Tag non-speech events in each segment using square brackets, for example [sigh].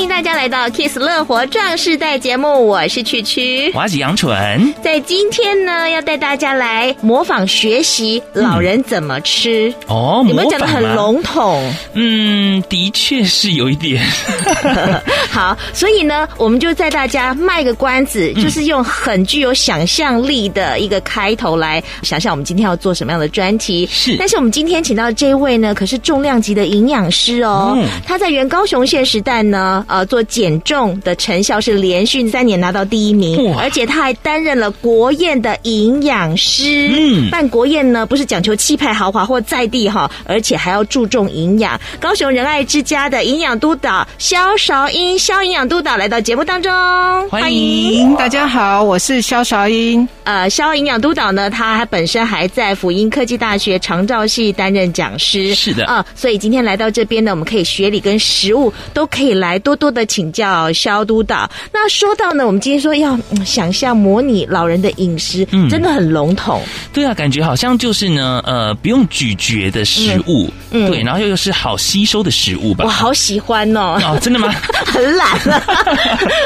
欢迎大家来到《Kiss 乐活壮世代》节目，我是曲曲，我是杨纯。在今天呢，要带大家来模仿学习老人怎么吃。嗯、哦，你们讲的很笼统。嗯，的确是有一点。[laughs] 好，所以呢，我们就在大家卖个关子，嗯、就是用很具有想象力的一个开头来想象我们今天要做什么样的专题。是，但是我们今天请到的这位呢，可是重量级的营养师哦。嗯、他在原高雄县时代呢，呃，做减重的成效是连续三年拿到第一名，而且他还担任了国宴的营养师。嗯，办国宴呢，不是讲求气派豪华或在地哈，而且还要注重营养。高雄仁爱之家的营养督导肖韶英。肖营养督导来到节目当中，欢迎大家好，我是肖韶英。呃，肖营养督导呢，他本身还在辅英科技大学长照系担任讲师。是的，啊、呃，所以今天来到这边呢，我们可以学理跟食物都可以来多多多的请教肖督导。那说到呢，我们今天说要、嗯、想象模拟老人的饮食，嗯，真的很笼统。对啊，感觉好像就是呢，呃，不用咀嚼的食物，对，然后又是好吸收的食物吧。我好喜欢哦。哦，真的吗？[laughs] 很。懒了，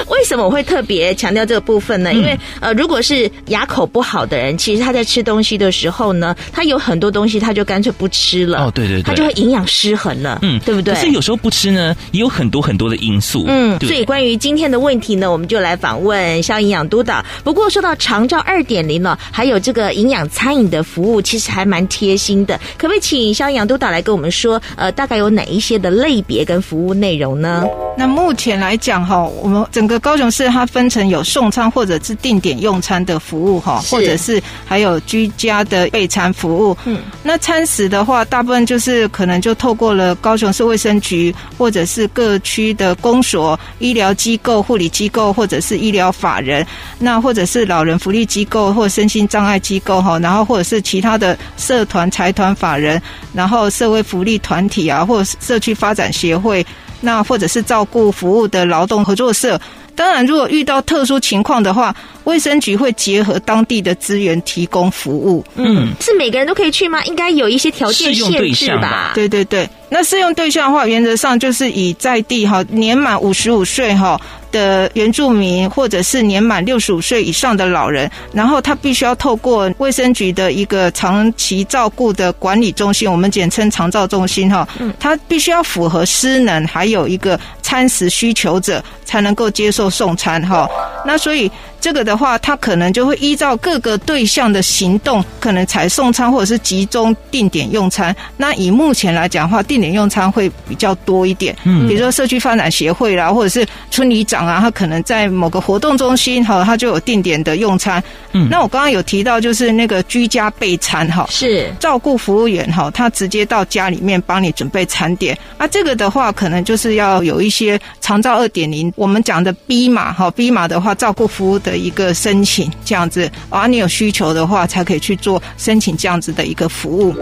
为什么我会特别强调这个部分呢？因为呃，如果是牙口不好的人，其实他在吃东西的时候呢，他有很多东西他就干脆不吃了。哦，对对对，他就会营养失衡了，嗯，对不对？可是有时候不吃呢，也有很多很多的因素。嗯，所以关于今天的问题呢，我们就来访问肖营养督导。不过说到长照二点零呢，还有这个营养餐饮的服务，其实还蛮贴心的。可不可以请肖营养督导来跟我们说，呃，大概有哪一些的类别跟服务内容呢？那目前来讲哈，我们整个高雄市它分成有送餐或者是定点用餐的服务哈，或者是还有居家的备餐服务。嗯，那餐食的话，大部分就是可能就透过了高雄市卫生局，或者是各区的公所、医疗机构、护理机构，或者是医疗法人，那或者是老人福利机构或身心障碍机构哈，然后或者是其他的社团、财团、法人，然后社会福利团体啊，或是社区发展协会。那或者是照顾服务的劳动合作社，当然，如果遇到特殊情况的话，卫生局会结合当地的资源提供服务。嗯，是每个人都可以去吗？应该有一些条件限制吧？对对对，那适用对象的话，原则上就是以在地哈年满五十五岁哈的原住民，或者是年满六十五岁以上的老人，然后他必须要透过卫生局的一个长期照顾的管理中心，我们简称长照中心哈，他必须要符合失能，还有一个餐食需求者才能够接受送餐哈。那所以这个的话，他可能就会依照各个对象的行动，可能才送餐或者是集中定点用餐。那以目前来讲的话，定点用餐会比较多一点，嗯，比如说社区发展协会啦，或者是村里长啊，他可能在某个活动中心哈，他就有定点的用餐。嗯，那我刚刚有提到就是那个居家备餐哈，是照顾服务员哈，他直接到家里面帮你准备餐点。啊，这个的话可能就是要有一些长照二点零，我们讲的 B 码哈，B 码的话照顾服务的一个申请这样子，啊，你有需求的话才可以去做申请这样子的一个服务。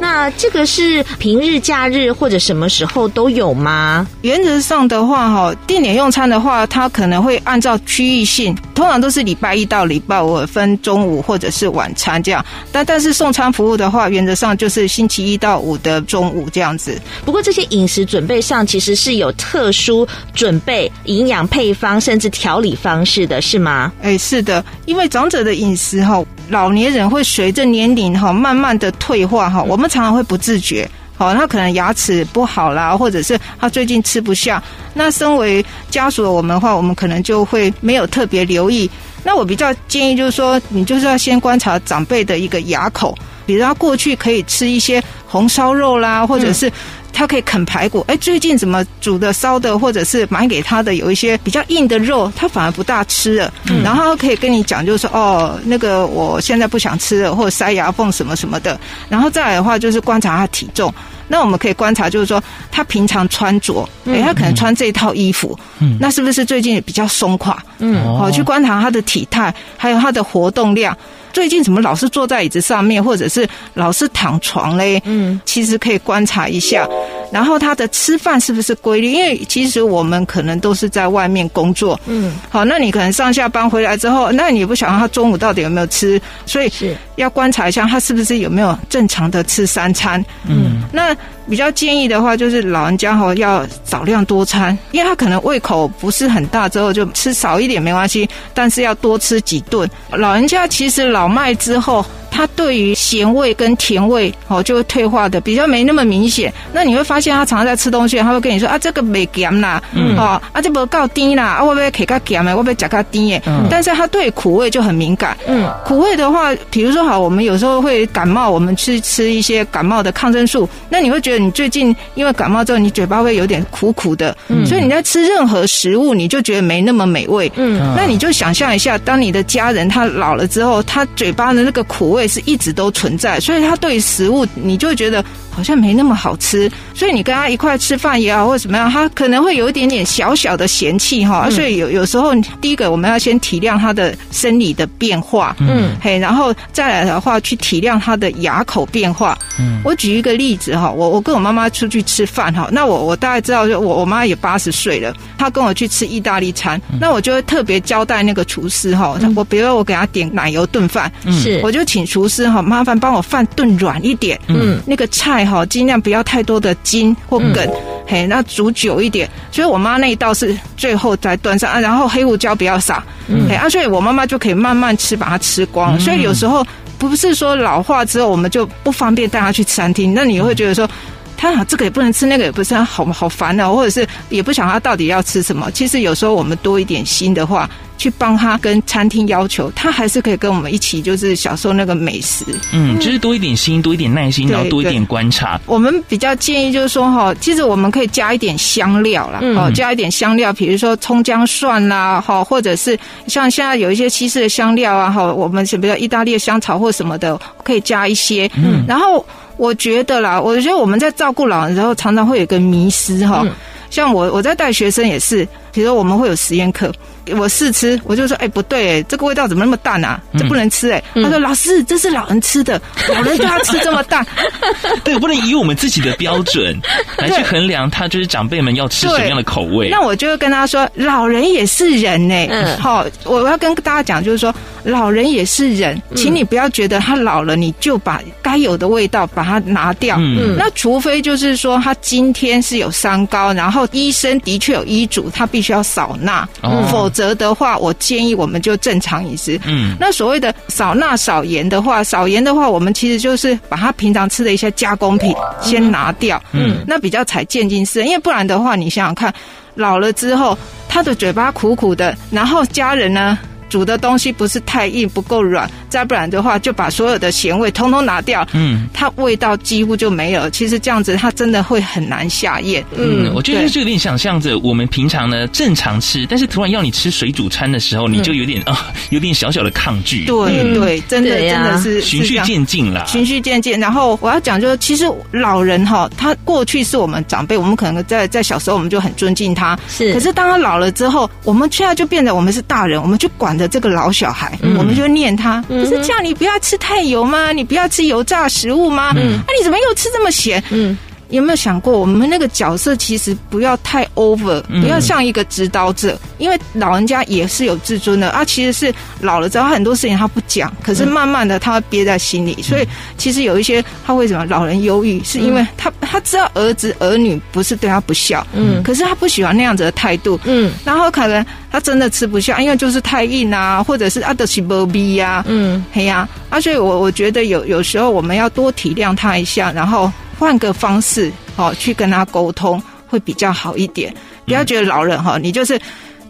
那这个是平日、假日或者什么时候都有吗？原则上的话，哈，定点用餐的话，它可能会按照区域性，通常都是礼拜一到礼拜五分中午或者是晚餐这样。但但是送餐服务的话，原则上就是星期一到五的中午这样子。不过这些饮食准备上其实是有特殊准备、营养配方甚至调理方式的，是吗？哎，是的，因为长者的饮食哈，老年人会随着年龄哈慢慢的退化哈，我们常常会不自觉。好，他可能牙齿不好啦，或者是他最近吃不下。那身为家属的我们的话，我们可能就会没有特别留意。那我比较建议就是说，你就是要先观察长辈的一个牙口，比如他过去可以吃一些红烧肉啦，或者是。他可以啃排骨，哎，最近怎么煮的、烧的，或者是买给他的有一些比较硬的肉，他反而不大吃了。嗯、然后他可以跟你讲，就是说，哦，那个我现在不想吃了，或者塞牙缝什么什么的。然后再来的话，就是观察他体重。那我们可以观察，就是说他平常穿着，哎，他可能穿这套衣服，嗯，那是不是最近也比较松垮？嗯，好，去观察他的体态，还有他的活动量。最近怎么老是坐在椅子上面，或者是老是躺床嘞？嗯，其实可以观察一下。然后他的吃饭是不是规律？因为其实我们可能都是在外面工作，嗯，好，那你可能上下班回来之后，那你也不晓得他中午到底有没有吃，所以是要观察一下他是不是有没有正常的吃三餐，嗯，那比较建议的话就是老人家哈要少量多餐，因为他可能胃口不是很大，之后就吃少一点没关系，但是要多吃几顿。老人家其实老迈之后。他对于咸味跟甜味哦，就会退化的比较没那么明显。那你会发现他常常在吃东西，他会跟你说啊，这个没咸啦，嗯，哦，啊，这不够甜啦，啊，我不要给它咸的，我不要加它甜耶。嗯，但是他对苦味就很敏感。嗯，苦味的话，比如说好，我们有时候会感冒，我们去吃一些感冒的抗生素，那你会觉得你最近因为感冒之后，你嘴巴会有点苦苦的，嗯，所以你在吃任何食物，你就觉得没那么美味。嗯，那你就想象一下，当你的家人他老了之后，他嘴巴的那个苦味。是一直都存在，所以他对食物，你就会觉得好像没那么好吃。所以你跟他一块吃饭也好，或者怎么样，他可能会有一点点小小的嫌弃哈。所以有有时候，第一个我们要先体谅他的生理的变化，嗯，嘿，然后再来的话去体谅他的牙口变化。嗯，我举一个例子哈，我我跟我妈妈出去吃饭哈，那我我大概知道，就我我妈也八十岁了，她跟我去吃意大利餐，那我就会特别交代那个厨师哈，我比如说我给他点奶油炖饭，是，我就请。厨师哈，麻烦帮我饭炖软一点，嗯，那个菜哈，尽量不要太多的筋或梗，嗯、嘿，那煮久一点。所以我妈那一道是最后再端上，啊，然后黑胡椒不要撒，嗯，嘿，啊，所以我妈妈就可以慢慢吃，把它吃光。嗯、所以有时候不是说老化之后我们就不方便带她去餐厅，那你会觉得说，他这个也不能吃，那个也不是，好好烦啊，或者是也不想他到底要吃什么。其实有时候我们多一点心的话。去帮他跟餐厅要求，他还是可以跟我们一起，就是享受那个美食。嗯，就是多一点心，多一点耐心，然后多一点观察。我们比较建议就是说，哈，其实我们可以加一点香料啦，哦、嗯，加一点香料，比如说葱姜蒜啦，哈，或者是像现在有一些西式的香料啊，哈，我们比如意大利的香草或什么的，可以加一些。嗯，然后我觉得啦，我觉得我们在照顾老人的时候，常常会有一个迷失哈，像我我在带学生也是，比如说我们会有实验课。我试吃，我就说，哎、欸，不对，哎，这个味道怎么那么淡啊？这不能吃，哎。他说，老师，这是老人吃的，老人就要吃这么淡。[laughs] 对，不能以我们自己的标准 [laughs] 来去衡量他，就是长辈们要吃什么样的口味。那我就会跟他说，老人也是人呢。嗯，好，我要跟大家讲，就是说，老人也是人，请你不要觉得他老了，你就把该有的味道把它拿掉。嗯，那除非就是说他今天是有三高，然后医生的确有医嘱，他必须要少钠，否。则的话，我建议我们就正常饮食。嗯，那所谓的少钠少盐的话，少盐的话，我们其实就是把他平常吃的一些加工品先拿掉。嗯，那比较才渐进式，因为不然的话，你想想看，老了之后他的嘴巴苦苦的，然后家人呢？煮的东西不是太硬，不够软，再不然的话，就把所有的咸味通通拿掉，嗯，它味道几乎就没有。其实这样子，它真的会很难下咽。嗯，我觉得就有点想象着我们平常呢正常吃，但是突然要你吃水煮餐的时候，你就有点啊、嗯哦，有点小小的抗拒。对、嗯、对，真的真的是循序渐进啦，循序渐进。然后我要讲就是，其实老人哈，他过去是我们长辈，我们可能在在小时候我们就很尊敬他，是。可是当他老了之后，我们现在就变得我们是大人，我们就管。这个老小孩，嗯、我们就念他，不是叫你不要吃太油吗？你不要吃油炸食物吗？嗯，啊，你怎么又吃这么咸？嗯。有没有想过，我们那个角色其实不要太 over，不要像一个指导者，因为老人家也是有自尊的啊。其实是老了之后，很多事情他不讲，可是慢慢的他会憋在心里。所以其实有一些他为什么老人忧郁，是因为他他知道儿子儿女不是对他不孝，嗯，可是他不喜欢那样子的态度，嗯，然后可能他真的吃不下，因为就是太硬啊，或者是阿德西波比呀，嗯，嘿呀，啊，所以我我觉得有有时候我们要多体谅他一下，然后。换个方式，哦，去跟他沟通会比较好一点。不要觉得老人哈，你就是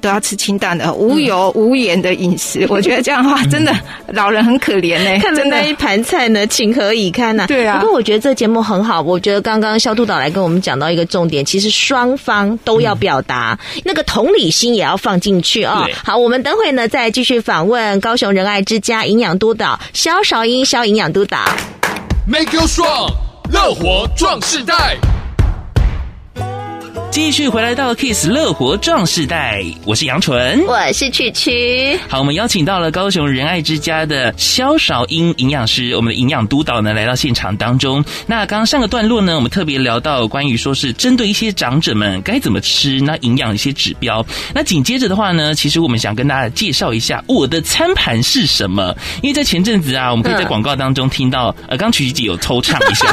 都要吃清淡的、无油无盐的饮食。我觉得这样的话，真的老人很可怜呢。看着那一盘菜呢，情何以堪呐？对啊。不过我觉得这节目很好。我觉得刚刚肖督导来跟我们讲到一个重点，其实双方都要表达那个同理心，也要放进去啊。好，我们等会呢再继续访问高雄仁爱之家营养督导肖韶英肖营养督导。Make you strong. 乐活壮世代。继续回来到 Kiss 乐活壮世代，我是杨纯，我是曲曲。好，我们邀请到了高雄仁爱之家的肖韶英营养师，我们的营养督导呢来到现场当中。那刚刚上个段落呢，我们特别聊到关于说是针对一些长者们该怎么吃，那营养一些指标。那紧接着的话呢，其实我们想跟大家介绍一下我的餐盘是什么，因为在前阵子啊，我们可以在广告当中听到，呃，刚曲曲姐有偷唱一下，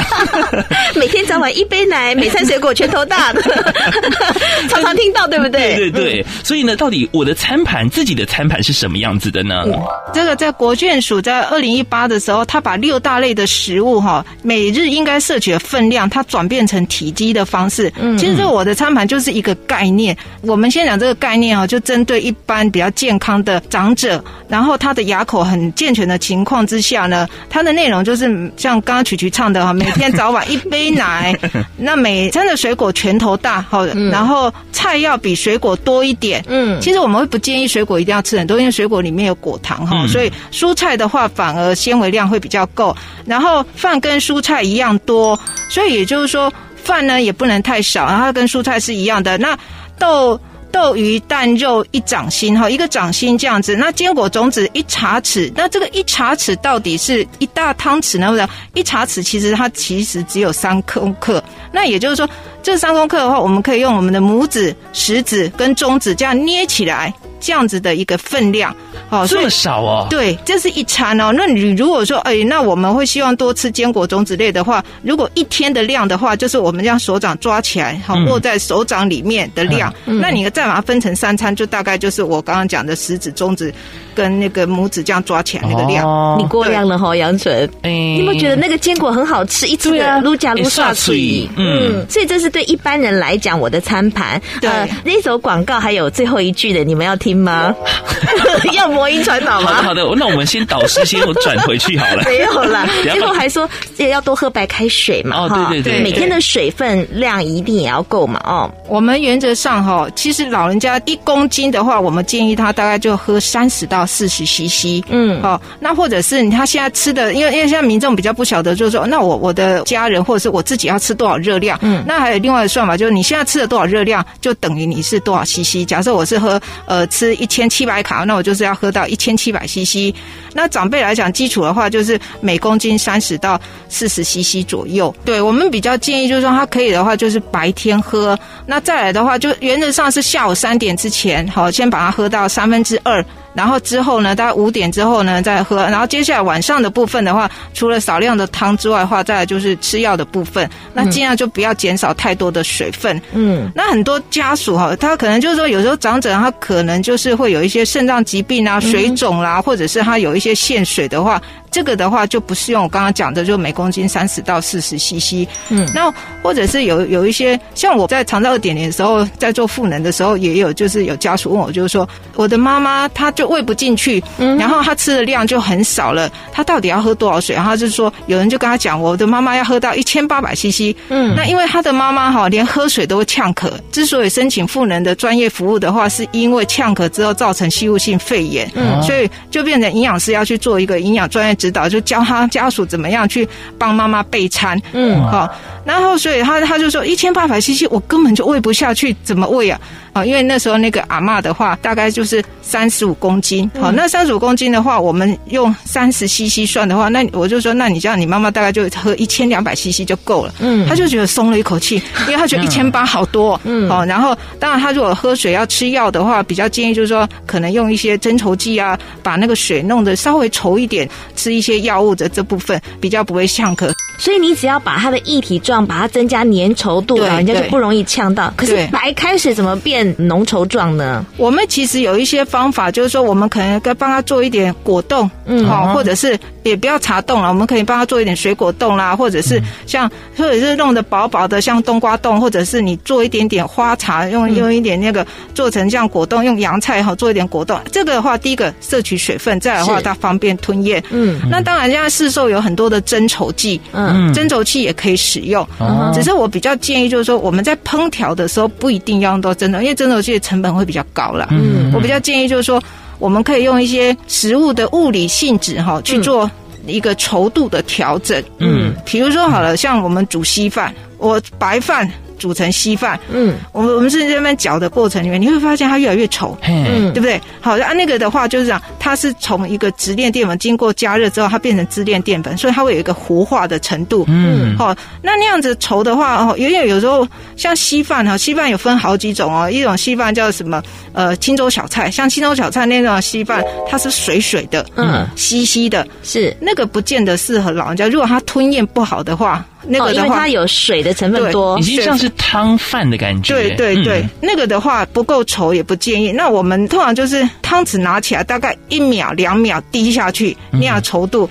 [laughs] 每天早晚一杯奶，每餐水果拳头大的。[laughs] 常常听到，对不对？对对对。所以呢，到底我的餐盘，自己的餐盘是什么样子的呢？这个在国眷署在二零一八的时候，他把六大类的食物哈，每日应该摄取的分量，它转变成体积的方式。嗯，其实这我的餐盘就是一个概念。我们先讲这个概念哈，就针对一般比较健康的长者，然后他的牙口很健全的情况之下呢，它的内容就是像刚刚曲曲唱的哈，每天早晚一杯奶，[laughs] 那每餐的水果拳头大。然后菜要比水果多一点。嗯，其实我们会不建议水果一定要吃很多，因为水果里面有果糖哈，所以蔬菜的话反而纤维量会比较够。然后饭跟蔬菜一样多，所以也就是说饭呢也不能太少，然后它跟蔬菜是一样的。那豆。豆鱼蛋肉一掌心哈，一个掌心这样子。那坚果种子一茶匙，那这个一茶匙到底是一大汤匙呢？或者一茶匙其实它其实只有三公克。那也就是说，这三公克的话，我们可以用我们的拇指、食指跟中指这样捏起来。这样子的一个分量，哦，这么少哦？对，这是一餐哦。那你如果说，哎，那我们会希望多吃坚果种子类的话，如果一天的量的话，就是我们将手掌抓起来，好握在手掌里面的量。嗯、那你再把它分成三餐，就大概就是我刚刚讲的食指、中指跟那个拇指这样抓起来那个量。哦、你过量了哈，杨纯。哎，你有没有觉得那个坚果很好吃？一吃的撸夹撸刷嘴。嗯，所以这是对一般人来讲，我的餐盘。对，呃、那首广告还有最后一句的，你们要听。听吗？[laughs] 要魔音传导吗？好的，好的，那我们先导师先转回去好了。没有了，[laughs] 最后还说也要多喝白开水嘛。哦，对对对，每天的水分量一定也要够嘛。哦，我们原则上哈，其实老人家一公斤的话，我们建议他大概就喝三十到四十 CC。嗯，好，那或者是他现在吃的，因为因为现在民众比较不晓得，就是说，那我我的家人或者是我自己要吃多少热量？嗯，那还有另外的算法，就是你现在吃了多少热量，就等于你是多少 CC。假设我是喝呃。吃一千七百卡，那我就是要喝到一千七百 CC。那长辈来讲，基础的话就是每公斤三十到四十 CC 左右。对，我们比较建议，就是说他可以的话，就是白天喝。那再来的话，就原则上是下午三点之前，好，先把它喝到三分之二。然后之后呢，大概五点之后呢再喝。然后接下来晚上的部分的话，除了少量的汤之外的话，再来就是吃药的部分。那尽量就不要减少太多的水分。嗯，那很多家属哈，他可能就是说，有时候长者他可能就是会有一些肾脏疾病啊、水肿啦，或者是他有一些限水的话。这个的话就不是用我刚刚讲的，就每公斤三十到四十 CC。嗯，那或者是有有一些像我在长照二点零的时候，在做赋能的时候，也有就是有家属问我，就是说我的妈妈她就喂不进去，嗯，然后她吃的量就很少了，她到底要喝多少水？然后就是说有人就跟她讲，我的妈妈要喝到一千八百 CC。嗯，那因为她的妈妈哈连喝水都会呛咳，之所以申请赋能的专业服务的话，是因为呛咳之后造成吸入性肺炎，嗯，所以就变成营养师要去做一个营养专业。指导就教他家属怎么样去帮妈妈备餐，嗯，好，然后所以他他就说一千八百 CC，我根本就喂不下去，怎么喂啊？啊，因为那时候那个阿嬷的话，大概就是三十五公斤。好，那三十五公斤的话，我们用三十 CC 算的话，那我就说，那你这样，你妈妈大概就喝一千两百 CC 就够了。嗯，他就觉得松了一口气，[laughs] 因为他觉得一千八好多。嗯，好，然后当然他如果喝水要吃药的话，比较建议就是说，可能用一些增稠剂啊，把那个水弄得稍微稠一点，吃一些药物的这部分比较不会呛咳。所以你只要把它的液体状把它增加粘稠度，人家就不容易呛到。可是白开水怎么变浓稠状呢？我们其实有一些方法，就是说我们可能该帮他做一点果冻，嗯，好，或者是也不要茶冻了，我们可以帮他做一点水果冻啦，或者是像或者是弄得薄薄的像冬瓜冻，或者是你做一点点花茶，用用一点那个做成像果冻，用洋菜哈做一点果冻。这个的话，第一个摄取水分，再来的话它方便吞咽。嗯，那当然现在市售有很多的增稠剂，嗯。嗯，增稠器也可以使用，只是我比较建议，就是说我们在烹调的时候不一定要用到增稠，因为增稠器的成本会比较高了。嗯，我比较建议就是说，我们可以用一些食物的物理性质哈去做一个稠度的调整。嗯，比如说好了，像我们煮稀饭，我白饭。煮成稀饭，嗯，我们我们是在那边搅的过程里面，你会发现它越来越稠，嗯，对不对？好，啊，那个的话就是这样，它是从一个直链淀粉经过加热之后，它变成支链淀粉，所以它会有一个糊化的程度，嗯，好，那那样子稠的话，哦，因为有时候像稀饭哈，稀饭有分好几种哦，一种稀饭叫什么？呃，清粥小菜，像清粥小菜那种稀饭，它是水水的，嗯，稀稀的，是。那个不见得适合老人家，如果他吞咽不好的话。那个的话，因为它有水的成分多，已经像是汤饭的感觉。对对对，那个的话不够稠也不建议。那我们通常就是汤匙拿起来，大概一秒两秒滴下去，那样稠度，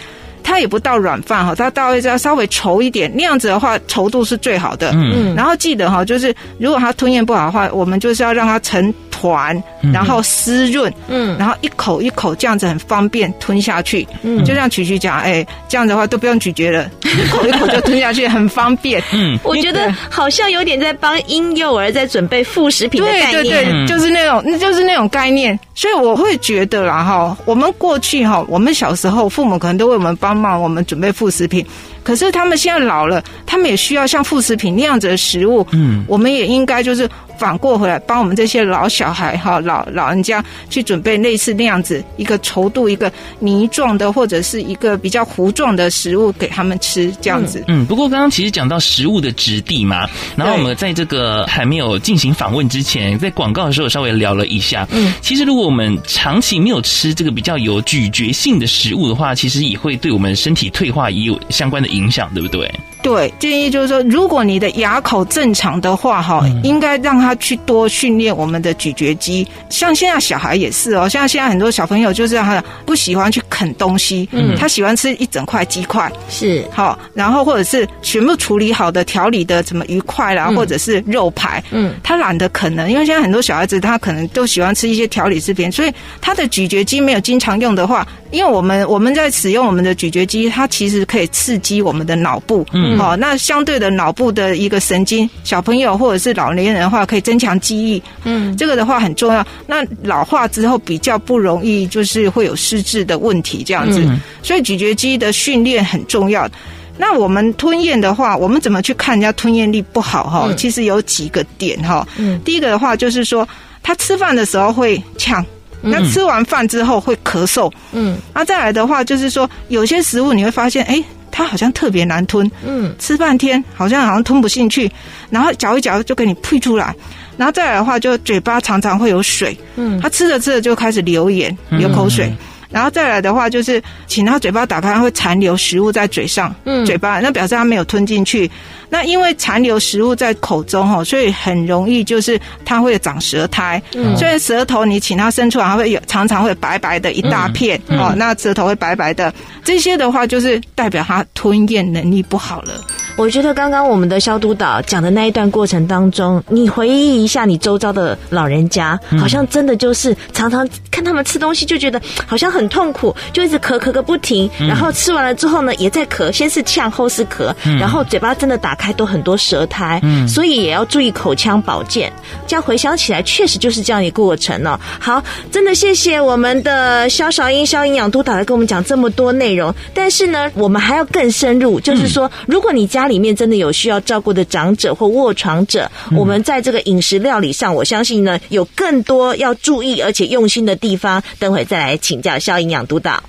它也不到软饭哈，它到要稍微稠一点，那样子的话稠度是最好的。嗯，然后记得哈，就是如果它吞咽不好的话，我们就是要让它成团，然后湿润，嗯，然后一口一口这样子很方便吞下去，嗯，就像曲曲讲，哎，这样的话都不用咀嚼了，[laughs] 一口一口就吞下去，很方便。嗯，我觉得好像有点在帮婴幼儿在准备副食品的概念，对对对，就是那种，那就是那种概念。所以我会觉得啦，哈，我们过去哈，我们小时候父母可能都为我们帮忙，我们准备副食品。可是他们现在老了，他们也需要像副食品那样子的食物。嗯，我们也应该就是反过回来帮我们这些老小孩哈老老人家去准备类似那样子一个稠度、一个泥状的或者是一个比较糊状的食物给他们吃，这样子。嗯，不过刚刚其实讲到食物的质地嘛，然后我们在这个还没有进行访问之前，在广告的时候稍微聊了一下。嗯，其实如果我们长期没有吃这个比较有咀嚼性的食物的话，其实也会对我们身体退化也有相关的影响。对不对？对，建议就是说，如果你的牙口正常的话，哈，应该让他去多训练我们的咀嚼肌。像现在小孩也是哦，像现在很多小朋友就是他不喜欢去啃东西，嗯，他喜欢吃一整块鸡块，是好，然后或者是全部处理好的调理的什么鱼块啦，或者是肉排，嗯，他懒得啃了，因为现在很多小孩子他可能都喜欢吃一些调理制品，所以他的咀嚼肌没有经常用的话，因为我们我们在使用我们的咀嚼肌，它其实可以刺激我们的脑部，嗯。好，那相对的脑部的一个神经，小朋友或者是老年人的话，可以增强记忆。嗯，这个的话很重要。那老化之后比较不容易，就是会有失智的问题这样子。所以咀嚼肌的训练很重要。那我们吞咽的话，我们怎么去看人家吞咽力不好？哈，其实有几个点哈。嗯，第一个的话就是说，他吃饭的时候会呛，那吃完饭之后会咳嗽。嗯，那再来的话就是说，有些食物你会发现，哎。它好像特别难吞，嗯，吃半天好像好像吞不进去，然后嚼一嚼就给你吐出来，然后再来的话就嘴巴常常会有水，嗯，它吃着吃着就开始流盐、流口水。嗯嗯然后再来的话，就是请他嘴巴打开，会残留食物在嘴上，嗯，嘴巴那表示他没有吞进去。那因为残留食物在口中哈，所以很容易就是它会长舌苔。嗯，所以舌头你请它伸出来，它会有常常会白白的一大片哦，那舌头会白白的。这些的话就是代表它吞咽能力不好了。我觉得刚刚我们的消毒导讲的那一段过程当中，你回忆一下你周遭的老人家，好像真的就是常常看他们吃东西就觉得好像很痛苦，就一直咳咳个不停，然后吃完了之后呢也在咳，先是呛后是咳，然后嘴巴真的打开都很多舌苔，所以也要注意口腔保健。这样回想起来，确实就是这样一个过程哦。好，真的谢谢我们的肖韶英肖营养督导来跟我们讲这么多内容，但是呢，我们还要更深入，就是说，如果你家里面真的有需要照顾的长者或卧床者，嗯、我们在这个饮食料理上，我相信呢有更多要注意而且用心的地方。等会再来请教肖营养督导。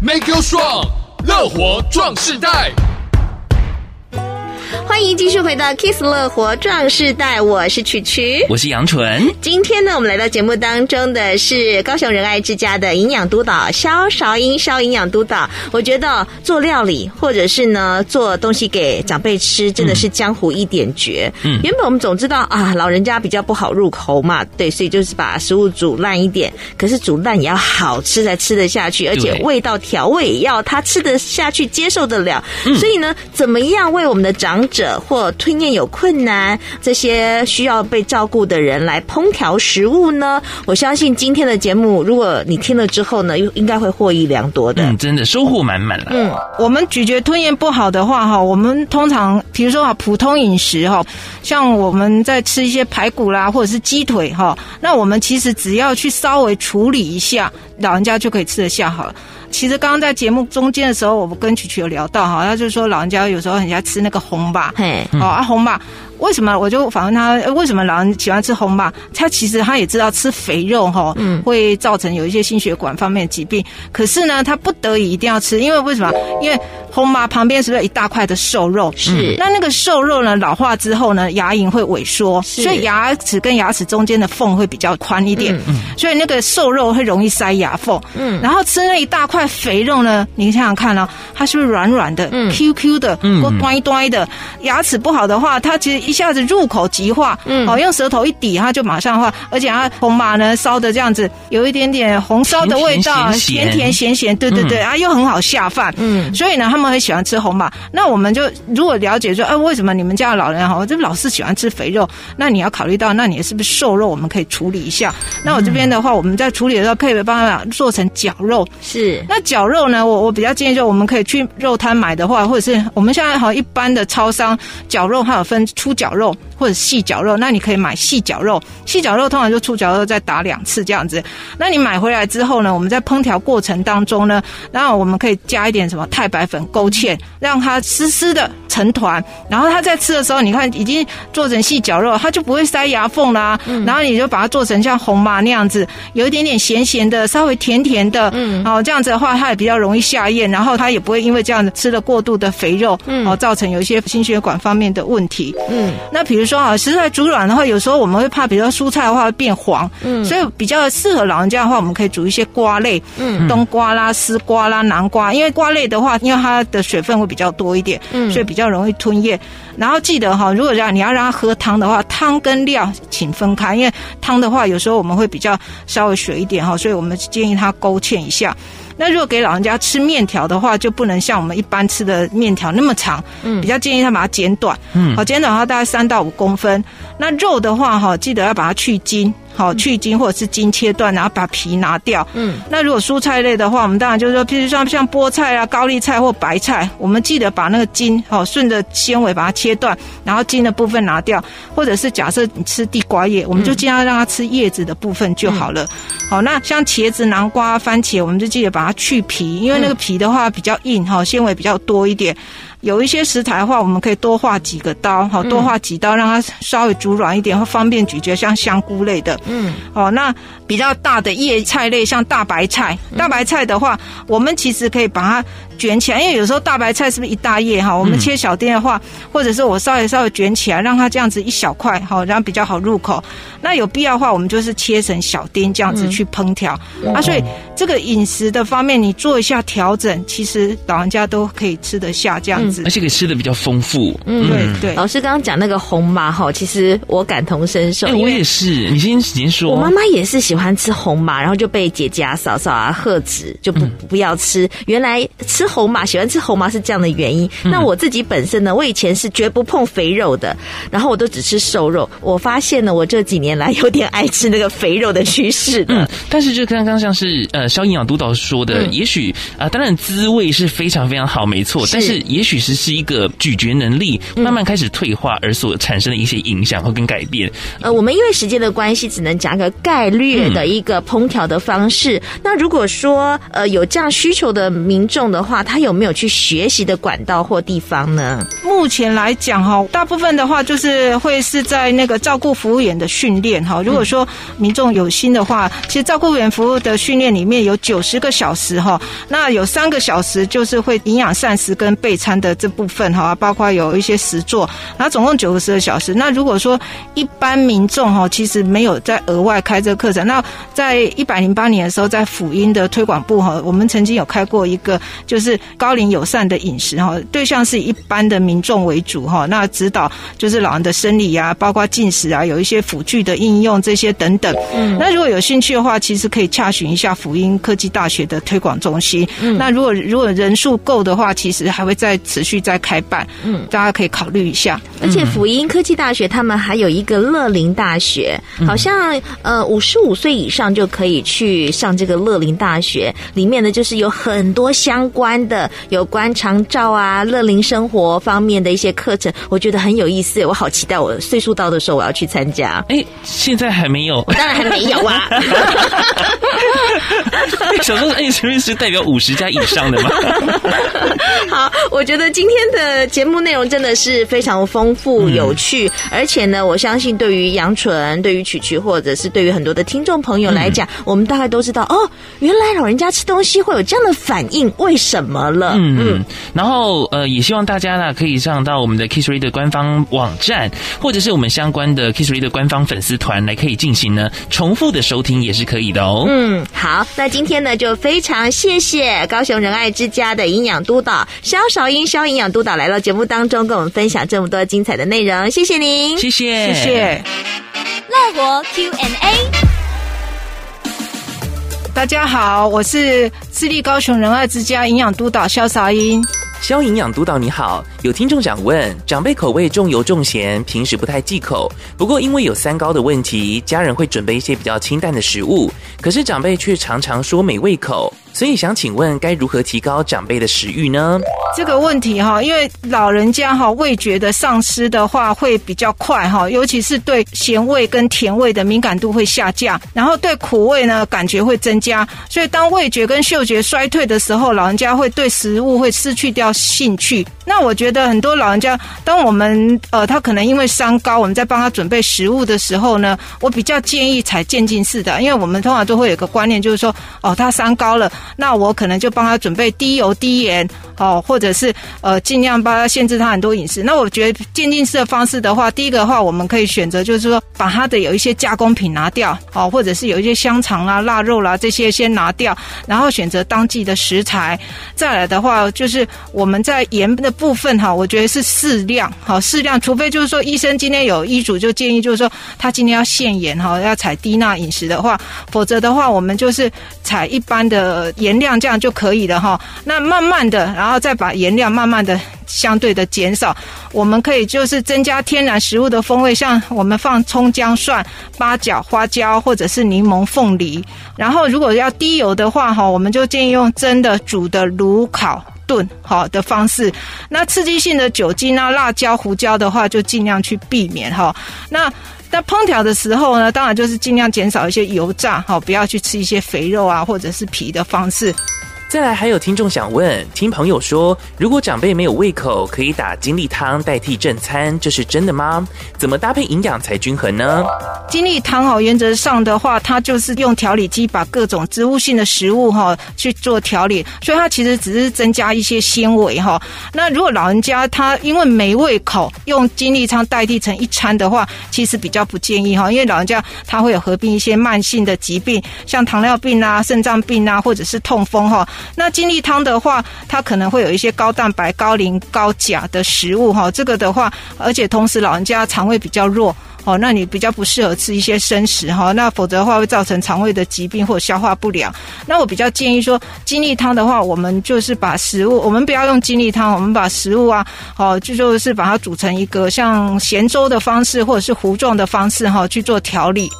Make you strong，乐活壮世代。欢迎继续回到 Kiss 乐活壮世代，我是曲曲，我是杨纯。今天呢，我们来到节目当中的是高雄仁爱之家的营养督导萧韶英，萧营养督导。我觉得做料理或者是呢做东西给长辈吃，真的是江湖一点绝。嗯，原本我们总知道啊，老人家比较不好入口嘛，对，所以就是把食物煮烂一点。可是煮烂也要好吃才吃得下去，而且味道调味也要他吃得下去、接受得了。嗯，所以呢，怎么样为我们的长者或吞咽有困难，这些需要被照顾的人来烹调食物呢？我相信今天的节目，如果你听了之后呢，又应该会获益良多的。嗯，真的收获满满了。嗯，我们咀嚼吞咽不好的话，哈，我们通常比如说啊，普通饮食哈，像我们在吃一些排骨啦，或者是鸡腿哈，那我们其实只要去稍微处理一下，老人家就可以吃得下好了。其实刚刚在节目中间的时候，我们跟曲曲有聊到哈，他就是说老人家有时候很爱吃那个红吧，嘿，哦啊红吧。为什么？我就反问他，为什么老人喜欢吃红麻？他其实他也知道吃肥肉哈，嗯，会造成有一些心血管方面的疾病。可是呢，他不得已一定要吃，因为为什么？因为红麻旁边是不是有一大块的瘦肉？是。那那个瘦肉呢，老化之后呢，牙龈会萎缩，所以牙齿跟牙齿中间的缝会比较宽一点。嗯。所以那个瘦肉会容易塞牙缝。嗯。然后吃那一大块肥肉呢，你想想看哦，它是不是软软的、嗯、Q Q 的、或端一端的？牙齿不好的话，它其实一下子入口即化。嗯。哦，用舌头一抵，它就马上化。而且它红麻呢，烧的这样子，有一点点红烧的味道，甜甜咸咸。对对对，啊，又很好下饭。嗯。所以呢，他们很喜欢吃红麻。那我们就如果了解说，哎，为什么你们家的老人哈，就老是喜欢吃肥肉？那你要考虑到，那你是不是瘦肉？我们可以处理一下。那我这边的话，我们在处理的时候，可以帮他做成绞肉。是。那绞肉呢，我我比较建议，就我们可以去肉摊买的话，或者是我们现在好像一般的超商绞肉，它有分粗绞肉或者细绞肉。那你可以买细绞肉，细绞肉通常就粗绞肉再打两次这样子。那你买回来之后呢，我们在烹调过程当中呢，然后我们可以加一点什么太白粉勾芡，让它丝丝的成团。然后它在吃的时候，你看已经做成细绞肉，它就不会塞牙缝啦。嗯。然后你就把它做成像红麻那样子，有一点点咸咸的，稍微甜甜的。嗯。哦，这样子的话，它也比较容易下咽，然后它也不会因为这样子吃了过度的肥肉，嗯，哦，造成有一些心血管方面的问题。嗯。那比如说啊，食材煮软的话，有时候我们会怕，比如说蔬菜的话会变黄。嗯。所以比较适合老人家的话，我们可以煮一些瓜类，嗯，冬瓜啦、丝瓜啦、南瓜，因为瓜类的话，因为它的水分会比较多一点，嗯，所以比较容易吞咽。然后记得哈，如果让你要让它喝汤的话，汤跟料请分开，因为汤的话有时候我们会比较稍微水一点哈，所以我们建议它勾芡一下。那如果给老人家吃面条的话，就不能像我们一般吃的面条那么长，嗯，比较建议他把它剪短，嗯，好，剪短的话大概三到五公分。那肉的话哈，记得要把它去筋。好，去筋或者是筋切断，然后把皮拿掉。嗯，那如果蔬菜类的话，我们当然就是说，譬如说像菠菜啊、高丽菜或白菜，我们记得把那个筋，好，顺着纤维把它切断，然后筋的部分拿掉。或者是假设你吃地瓜叶，我们就尽量让它吃叶子的部分就好了。好，那像茄子、南瓜、番茄，我们就记得把它去皮，因为那个皮的话比较硬，哈，纤维比较多一点。有一些食材的话，我们可以多画几个刀，好，多画几刀，让它稍微煮软一点，会方便咀嚼，像香菇类的。嗯，哦，那比较大的叶菜类，像大白菜，大白菜的话，我们其实可以把它。卷起来，因为有时候大白菜是不是一大叶哈？我们切小丁的话，或者是我稍微稍微卷起来，让它这样子一小块哈，然后比较好入口。那有必要的话，我们就是切成小丁这样子去烹调啊。所以这个饮食的方面，你做一下调整，其实老人家都可以吃得下这样子，而且可以吃的比较丰富。嗯，对对。老师刚刚讲那个红麻哈，其实我感同身受。我也是，你先先说。我妈妈也是喜欢吃红麻，然后就被姐姐啊、嫂嫂啊喝止，就不不要吃。原来吃。吃红麻喜欢吃红麻是这样的原因。那我自己本身呢，我以前是绝不碰肥肉的，然后我都只吃瘦肉。我发现呢，我这几年来有点爱吃那个肥肉的趋势。嗯，但是就刚刚像是呃，肖营养督导说的，嗯、也许啊、呃，当然滋味是非常非常好，没错。但是也许是是一个咀嚼能力慢慢开始退化而所产生的一些影响和跟改变。呃，我们因为时间的关系，只能讲个概略的一个烹调的方式。嗯、那如果说呃有这样需求的民众的话，他有没有去学习的管道或地方呢？目前来讲哈，大部分的话就是会是在那个照顾服务员的训练哈。如果说民众有心的话，其实照顾员服务的训练里面有九十个小时哈，那有三个小时就是会营养膳食跟备餐的这部分哈，包括有一些实作，然后总共九十个小时。那如果说一般民众哈，其实没有在额外开这个课程。那在一百零八年的时候，在辅音的推广部哈，我们曾经有开过一个就是。是高龄友善的饮食哈，对象是以一般的民众为主哈。那指导就是老人的生理啊，包括进食啊，有一些辅具的应用这些等等。嗯，那如果有兴趣的话，其实可以洽询一下辅音科技大学的推广中心。嗯，那如果如果人数够的话，其实还会再持续再开办。嗯，大家可以考虑一下。而且辅音科技大学他们还有一个乐龄大学，好像呃五十五岁以上就可以去上这个乐龄大学，里面呢就是有很多相关。关的有关长照啊、乐龄生活方面的一些课程，我觉得很有意思，我好期待我岁数到的时候我要去参加。哎，现在还没有，当然还没有啊。小时候哎，前面是代表五十加以上的吗？[laughs] 好，我觉得今天的节目内容真的是非常丰富有趣，嗯、而且呢，我相信对于杨纯、对于曲曲，或者是对于很多的听众朋友来讲，嗯、我们大概都知道哦，原来老人家吃东西会有这样的反应，为什么了？嗯嗯。然后呃，也希望大家呢可以上到我们的 Kiss Radio 的官方网站，或者是我们相关的 Kiss Radio 的官方粉丝团来可以进行呢重复的收听也是可以的哦。嗯，好，那今天呢就非常谢谢高雄仁爱之家的营养督导肖韶英肖营养督导来到节目当中，跟我们分享这么多精彩的内容，谢谢您，谢谢，谢谢。乐活 Q&A，大家好，我是私立高雄仁爱之家营养督导肖韶英。肖营养督导你好，有听众想问，长辈口味重油重咸，平时不太忌口，不过因为有三高的问题，家人会准备一些比较清淡的食物，可是长辈却常常说没胃口。所以想请问，该如何提高长辈的食欲呢？这个问题哈，因为老人家哈味觉的丧失的话会比较快哈，尤其是对咸味跟甜味的敏感度会下降，然后对苦味呢感觉会增加。所以当味觉跟嗅觉衰退的时候，老人家会对食物会失去掉兴趣。那我觉得很多老人家，当我们呃他可能因为三高，我们在帮他准备食物的时候呢，我比较建议采渐进式的，因为我们通常都会有个观念，就是说哦他三高了。那我可能就帮他准备低油低盐，哦，或者是呃尽量帮他限制他很多饮食。那我觉得渐进式的方式的话，第一个的话，我们可以选择就是说把他的有一些加工品拿掉，哦，或者是有一些香肠啊、腊肉啦这些先拿掉，然后选择当季的食材。再来的话，就是我们在盐的部分哈，我觉得是适量，好适量，除非就是说医生今天有医嘱就建议就是说他今天要限盐哈，要采低钠饮食的话，否则的话我们就是采一般的盐量。这样就可以了哈。那慢慢的，然后再把盐量慢慢的相对的减少。我们可以就是增加天然食物的风味，像我们放葱姜蒜、八角、花椒，或者是柠檬、凤梨。然后如果要低油的话哈，我们就建议用蒸的、煮的、卤、烤、炖好的方式。那刺激性的酒精啊、辣椒、胡椒的话，就尽量去避免哈。那那烹调的时候呢，当然就是尽量减少一些油炸，哈，不要去吃一些肥肉啊，或者是皮的方式。再来，还有听众想问，听朋友说，如果长辈没有胃口，可以打精力汤代替正餐，这是真的吗？怎么搭配营养才均衡呢？精力汤哈，原则上的话，它就是用调理机把各种植物性的食物哈去做调理，所以它其实只是增加一些纤维哈。那如果老人家他因为没胃口，用精力汤代替成一餐的话，其实比较不建议哈，因为老人家他会有合并一些慢性的疾病，像糖尿病啊、肾脏病啊，或者是痛风哈。那精力汤的话，它可能会有一些高蛋白、高磷、高钾的食物哈。这个的话，而且同时老人家肠胃比较弱哦，那你比较不适合吃一些生食哈。那否则的话会造成肠胃的疾病或消化不良。那我比较建议说，精力汤的话，我们就是把食物，我们不要用精力汤，我们把食物啊，哦，就说是把它煮成一个像咸粥的方式，或者是糊状的方式哈，去做调理。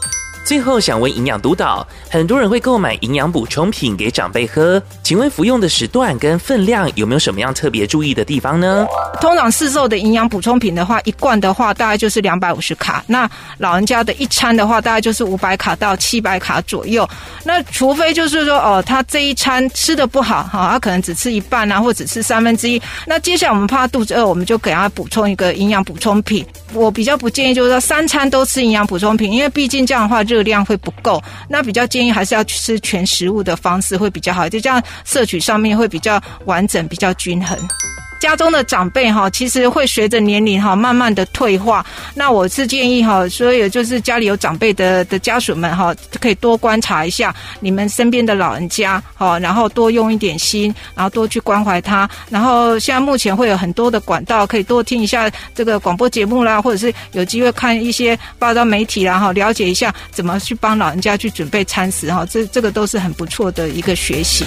最后想问营养督导，很多人会购买营养补充品给长辈喝，请问服用的时段跟分量有没有什么样特别注意的地方呢？通常市售的营养补充品的话，一罐的话大概就是两百五十卡，那老人家的一餐的话大概就是五百卡到七百卡左右。那除非就是说哦，他这一餐吃的不好哈，他可能只吃一半啊，或只吃三分之一。那接下来我们怕肚子饿，我们就给他补充一个营养补充品。我比较不建议就是说三餐都吃营养补充品，因为毕竟这样的话就热量会不够。那比较建议还是要吃全食物的方式会比较好，就这样摄取上面会比较完整、比较均衡。家中的长辈哈，其实会随着年龄哈，慢慢的退化。那我是建议哈，所以就是家里有长辈的的家属们哈，可以多观察一下你们身边的老人家哈，然后多用一点心，然后多去关怀他。然后现在目前会有很多的管道，可以多听一下这个广播节目啦，或者是有机会看一些报道媒体啦哈，了解一下怎么去帮老人家去准备餐食哈，这这个都是很不错的一个学习。